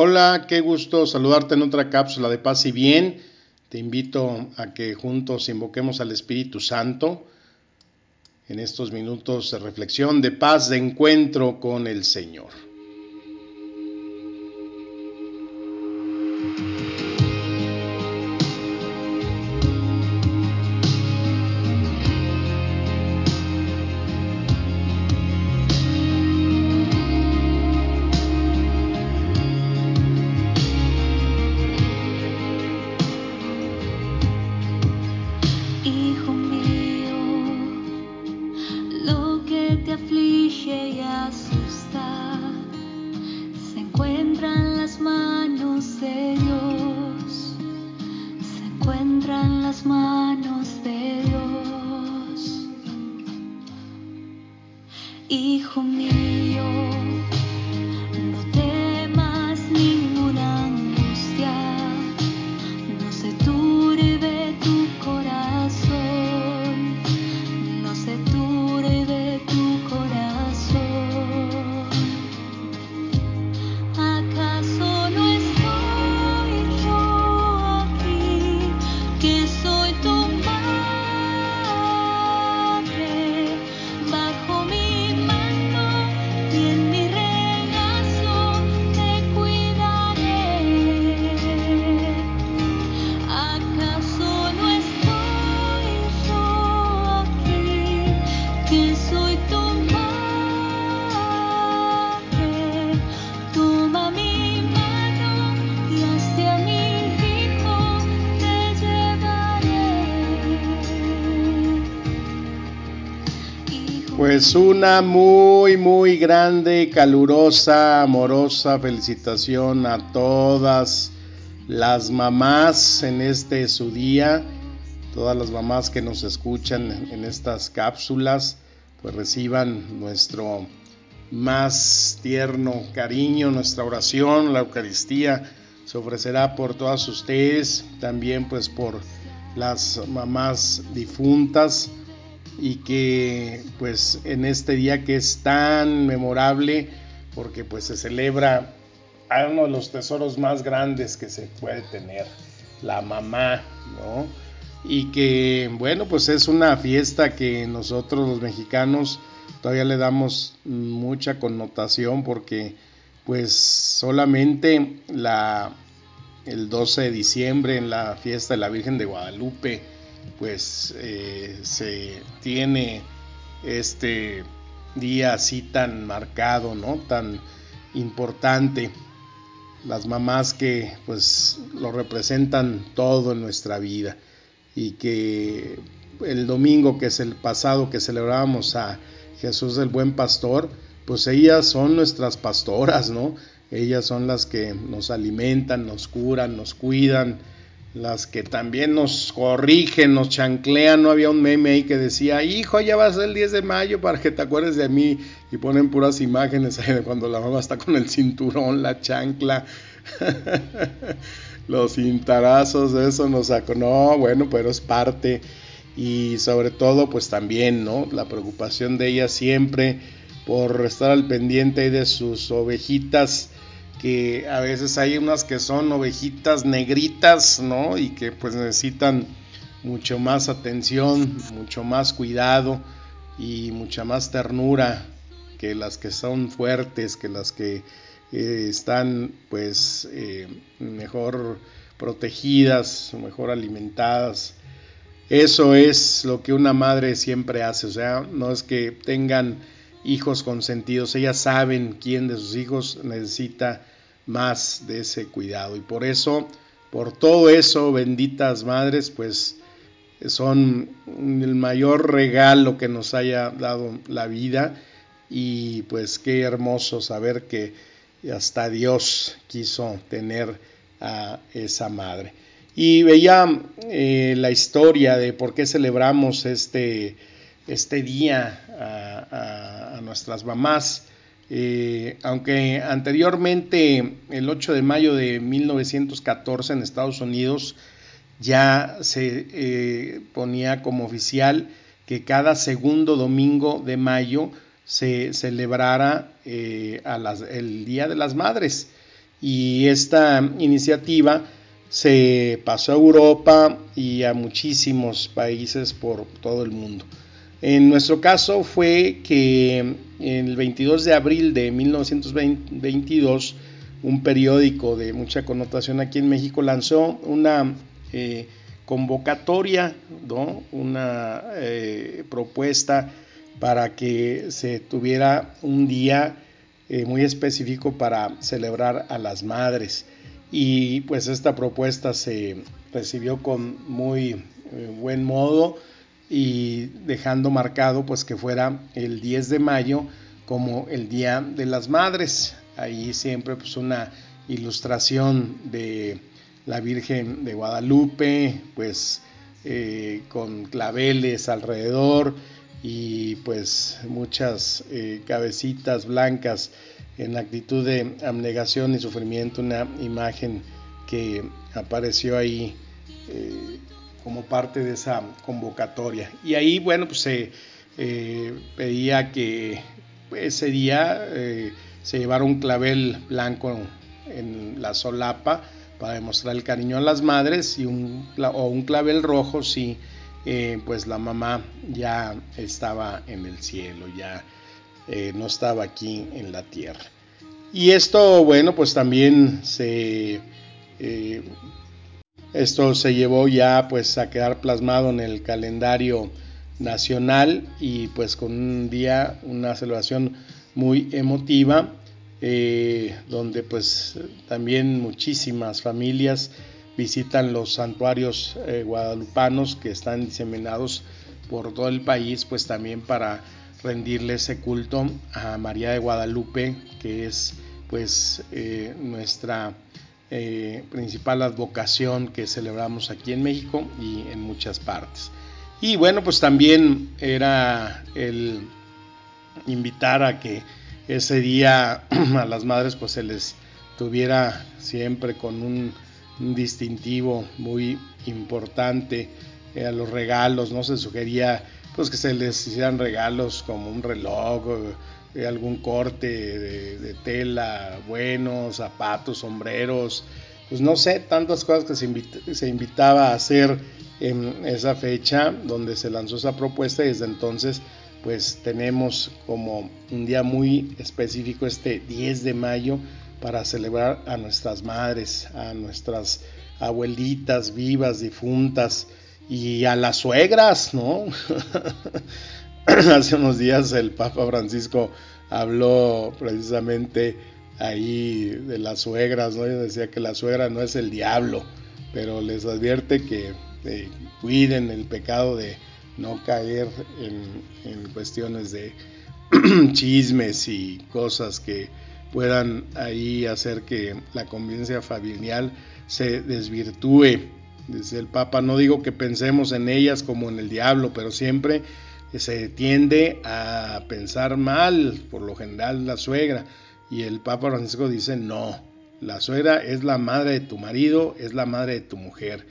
Hola, qué gusto saludarte en otra cápsula de paz y bien. Te invito a que juntos invoquemos al Espíritu Santo en estos minutos de reflexión, de paz, de encuentro con el Señor. Una muy, muy grande, calurosa, amorosa felicitación a todas las mamás en este su día, todas las mamás que nos escuchan en estas cápsulas, pues reciban nuestro más tierno cariño, nuestra oración, la Eucaristía se ofrecerá por todas ustedes, también pues por las mamás difuntas y que pues en este día que es tan memorable porque pues se celebra a uno de los tesoros más grandes que se puede tener, la mamá, ¿no? Y que bueno, pues es una fiesta que nosotros los mexicanos todavía le damos mucha connotación porque pues solamente la el 12 de diciembre en la fiesta de la Virgen de Guadalupe pues eh, se tiene este día así tan marcado, ¿no? Tan importante. Las mamás que pues lo representan todo en nuestra vida y que el domingo que es el pasado que celebrábamos a Jesús el buen pastor, pues ellas son nuestras pastoras, ¿no? Ellas son las que nos alimentan, nos curan, nos cuidan, las que también nos corrigen, nos chanclean. No había un meme ahí que decía, hijo, ya va a ser el 10 de mayo para que te acuerdes de mí. Y ponen puras imágenes ahí de cuando la mamá está con el cinturón, la chancla, los cintarazos, eso nos sacó. No, bueno, pero es parte. Y sobre todo, pues también, ¿no? La preocupación de ella siempre por estar al pendiente de sus ovejitas que a veces hay unas que son ovejitas negritas, ¿no? Y que pues necesitan mucho más atención, mucho más cuidado y mucha más ternura que las que son fuertes, que las que eh, están pues eh, mejor protegidas, mejor alimentadas. Eso es lo que una madre siempre hace, o sea, no es que tengan hijos consentidos, ellas saben quién de sus hijos necesita más de ese cuidado. Y por eso, por todo eso, benditas madres, pues son el mayor regalo que nos haya dado la vida. Y pues qué hermoso saber que hasta Dios quiso tener a esa madre. Y veía eh, la historia de por qué celebramos este, este día a, nuestras mamás. Eh, aunque anteriormente, el 8 de mayo de 1914 en Estados Unidos, ya se eh, ponía como oficial que cada segundo domingo de mayo se celebrara eh, el Día de las Madres. Y esta iniciativa se pasó a Europa y a muchísimos países por todo el mundo. En nuestro caso fue que el 22 de abril de 1922 un periódico de mucha connotación aquí en México lanzó una eh, convocatoria, una eh, propuesta para que se tuviera un día eh, muy específico para celebrar a las madres. Y pues esta propuesta se recibió con muy buen modo y dejando marcado pues que fuera el 10 de mayo como el Día de las Madres. Ahí siempre pues una ilustración de la Virgen de Guadalupe, pues eh, con claveles alrededor y pues muchas eh, cabecitas blancas en actitud de abnegación y sufrimiento, una imagen que apareció ahí eh, como parte de esa convocatoria. Y ahí, bueno, pues se pedía que ese día se llevara un clavel blanco en la solapa para demostrar el cariño a las madres y un, o un clavel rojo si eh, pues la mamá ya estaba en el cielo, ya eh, no estaba aquí en la tierra. Y esto, bueno, pues también se... Esto se llevó ya pues a quedar plasmado en el calendario nacional y pues con un día, una celebración muy emotiva eh, donde pues también muchísimas familias visitan los santuarios eh, guadalupanos que están diseminados por todo el país, pues también para rendirle ese culto a María de Guadalupe, que es pues eh, nuestra principal advocación que celebramos aquí en México y en muchas partes. Y bueno, pues también era el invitar a que ese día a las madres pues se les tuviera siempre con un, distintivo muy importante eh, a los regalos, no se sugería pues que se les hicieran regalos como un reloj, eh, algún corte de, tela, buenos, zapatos, sombreros, pues no sé, tantas cosas que se, se invitaba a hacer en esa fecha donde se lanzó esa propuesta y desde entonces pues tenemos como un día muy específico este 10 de mayo para celebrar a nuestras madres, a nuestras abuelitas vivas, difuntas y a las suegras, ¿no? Hace unos días el Papa Francisco habló precisamente ahí de las suegras, ¿no? Decía que la suegra no es el diablo, pero les advierte que eh, cuiden el pecado de no caer en, cuestiones de chismes y cosas que puedan ahí hacer que la convivencia familiar se desvirtúe. Dice el Papa, no digo que pensemos en ellas como en el diablo, pero siempre se tiende a pensar mal, por lo general la suegra. Y el Papa Francisco dice, no, la suegra es la madre de tu marido, es la madre de tu mujer.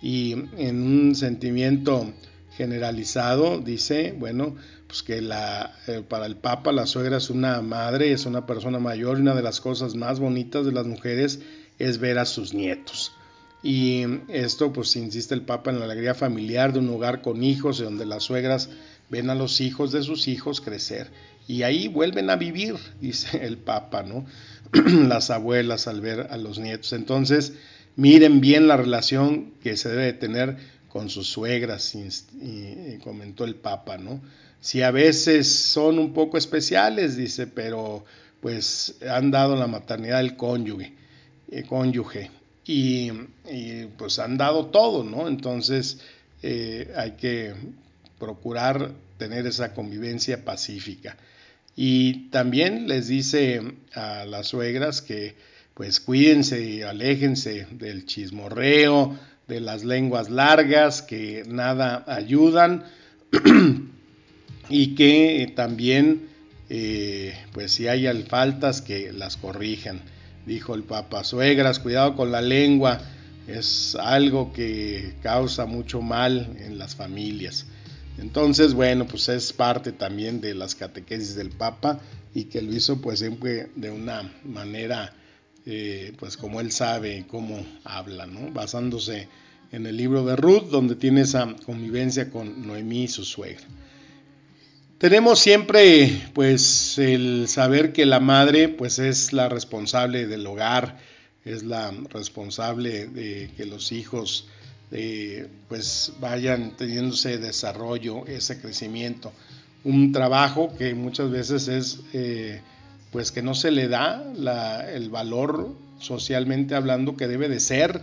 Y en un sentimiento generalizado dice, bueno, pues que la, eh, para el Papa la suegra es una madre, es una persona mayor y una de las cosas más bonitas de las mujeres es ver a sus nietos. Y esto, pues insiste el Papa en la alegría familiar de un hogar con hijos, donde las suegras ven a los hijos de sus hijos crecer. Y ahí vuelven a vivir, dice el Papa, ¿no? las abuelas al ver a los nietos. Entonces, miren bien la relación que se debe tener con sus suegras, comentó el Papa, ¿no? Si a veces son un poco especiales, dice, pero pues han dado la maternidad del cónyuge, eh, cónyuge y, pues han dado todo, ¿no? Entonces eh, hay que procurar tener esa convivencia pacífica. Y también les dice a las suegras que pues cuídense y aléjense del chismorreo, de las lenguas largas que nada ayudan y que también eh, pues si hay faltas que las corrijan dijo el papa suegras cuidado con la lengua es algo que causa mucho mal en las familias entonces bueno pues es parte también de las catequesis del papa y que lo hizo pues siempre de una manera eh, pues como él sabe cómo habla, ¿no? basándose en el libro de Ruth, donde tiene esa convivencia con Noemí y su suegra. Tenemos siempre pues el saber que la madre pues es la responsable del hogar, es la responsable de que los hijos eh, pues vayan teniendo ese desarrollo, ese crecimiento. Un trabajo que muchas veces es eh, pues que no se le da el valor socialmente hablando que debe de ser.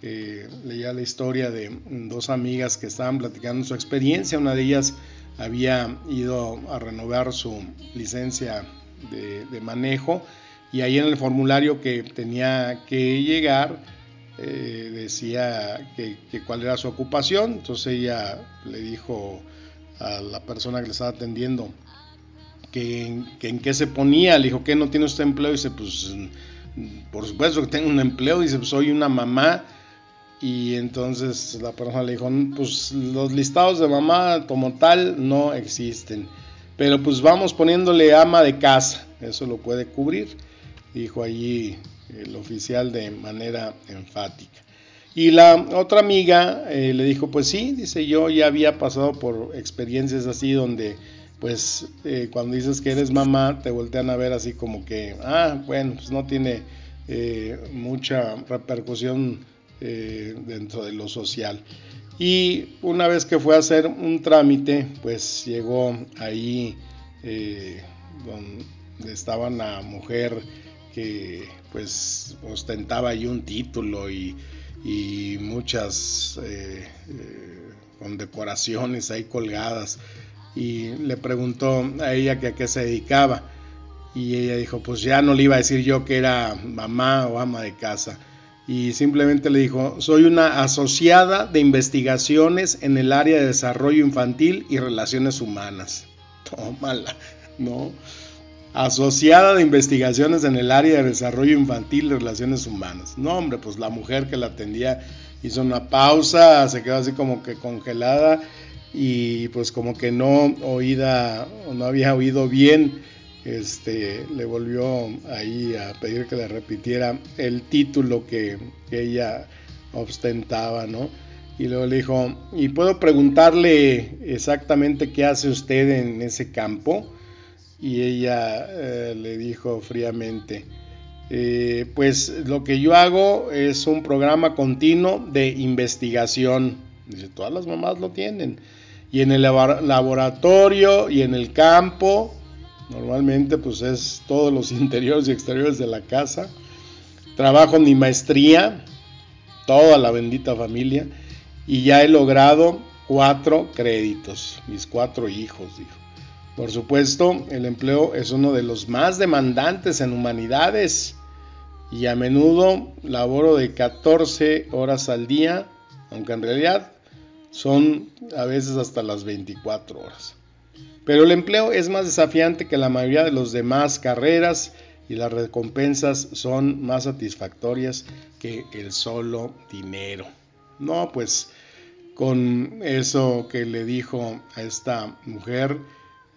Eh, leía la historia de dos amigas que estaban platicando su experiencia. Una de ellas había ido a renovar su licencia de, manejo y ahí en el formulario que tenía que llegar eh, decía que, cuál era su ocupación. Entonces ella le dijo a la persona que le estaba atendiendo que, en qué se ponía. Le dijo que no tiene usted empleo. Y dice, pues por supuesto que tengo un empleo. Dice, pues soy una mamá y entonces la persona le dijo, pues los listados de mamá como tal no existen. Pero pues vamos poniéndole ama de casa, eso lo puede cubrir, dijo allí el oficial de manera enfática. Y la otra amiga eh, le dijo, pues sí, dice yo ya había pasado por experiencias así donde pues eh, cuando dices que eres mamá te voltean a ver así como que, ah, bueno, pues no tiene eh, mucha repercusión dentro de lo social. Y una vez que fue a hacer un trámite, pues llegó ahí donde estaba la mujer que pues ostentaba ahí un título y, muchas eh, condecoraciones ahí colgadas y le preguntó a ella que a qué se dedicaba y ella dijo pues ya no le iba a decir yo que era mamá o ama de casa y simplemente le dijo, soy una asociada de investigaciones en el área de desarrollo infantil y relaciones humanas. Tómala, ¿no? Asociada de investigaciones en el área de desarrollo infantil y relaciones humanas. No, hombre, pues la mujer que la atendía hizo una pausa, se quedó así como que congelada y pues como que no oída, no había oído bien este, le volvió ahí a pedir que le repitiera el título que, ella ostentaba, ¿no? Y luego le dijo, ¿y puedo preguntarle exactamente qué hace usted en ese campo? Y ella eh, le dijo fríamente, eh, pues lo que yo hago es un programa continuo de investigación. Dice, todas las mamás lo tienen. Y en el laboratorio y en el campo Normalmente pues es todos los interiores y exteriores de la casa. Trabajo en mi maestría, toda la bendita familia, y ya he logrado cuatro créditos, mis cuatro hijos, dijo. Por supuesto, el empleo es uno de los más demandantes en humanidades y a menudo laboro de 14 horas al día, aunque en realidad son a veces hasta las 24 horas. Pero el empleo es más desafiante que la mayoría de las demás carreras y las recompensas son más satisfactorias que el solo dinero. No, pues con eso que le dijo a esta mujer,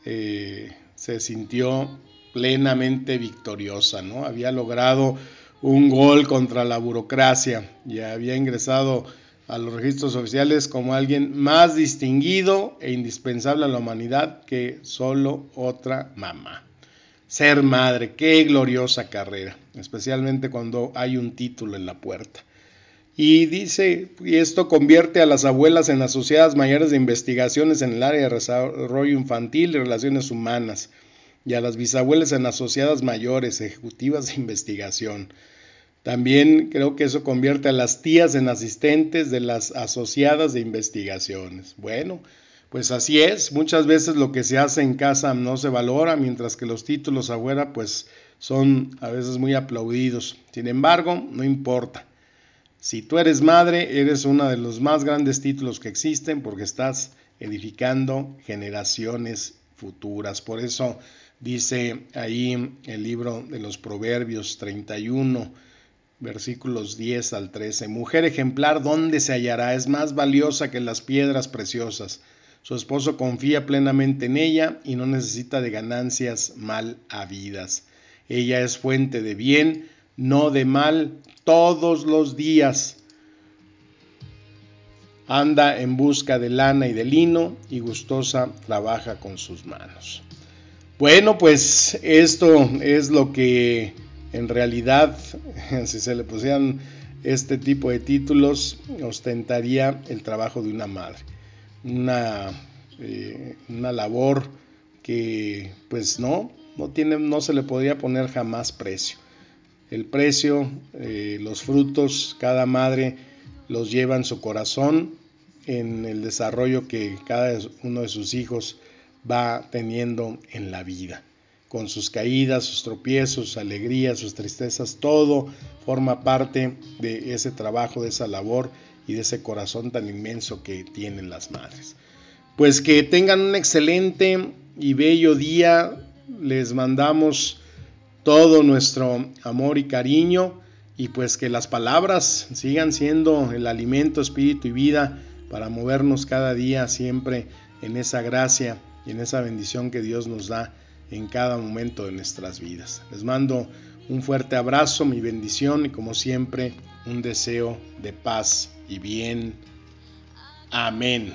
eh, se sintió plenamente victoriosa, ¿no? Había logrado un gol contra la burocracia y había ingresado a los registros oficiales como alguien más distinguido e indispensable a la humanidad que solo otra mamá. Ser madre, qué gloriosa carrera, especialmente cuando hay un título en la puerta. Y dice, y esto convierte a las abuelas en asociadas mayores de investigaciones en el área de desarrollo infantil y relaciones humanas, y a las bisabuelas en asociadas mayores, ejecutivas de investigación. También creo que eso convierte a las tías en asistentes de las asociadas de investigaciones. Bueno, pues así es, muchas veces lo que se hace en casa no se valora, mientras que los títulos afuera pues son a veces muy aplaudidos. Sin embargo, no importa. Si tú eres madre, eres uno de los más grandes títulos que existen porque estás edificando generaciones futuras. Por eso dice ahí el libro de los Proverbios 31, versículos 10 al 13. Mujer ejemplar, ¿dónde se hallará? Es más valiosa que las piedras preciosas. Su esposo confía plenamente en ella y no necesita de ganancias mal habidas. Ella es fuente de bien, no de mal, todos los días. Anda en busca de lana y de lino y gustosa trabaja con sus manos. Bueno, pues esto es lo que en realidad, si se le pusieran este tipo de títulos, ostentaría el trabajo de una madre. Una, eh, una labor que pues no, no, tiene, no se le podría poner jamás precio. El precio, eh, los frutos, cada madre los lleva en su corazón, en el desarrollo que cada uno de sus hijos va teniendo en la vida con sus caídas, sus tropiezos, sus alegrías, sus tristezas, todo forma parte de ese trabajo, de esa labor y de ese corazón tan inmenso que tienen las madres. Pues que tengan un excelente y bello día, les mandamos todo nuestro amor y cariño y pues que las palabras sigan siendo el alimento, espíritu y vida para movernos cada día siempre en esa gracia y en esa bendición que Dios nos da en cada momento de nuestras vidas. Les mando un fuerte abrazo, mi bendición y como siempre un deseo de paz y bien. Amén.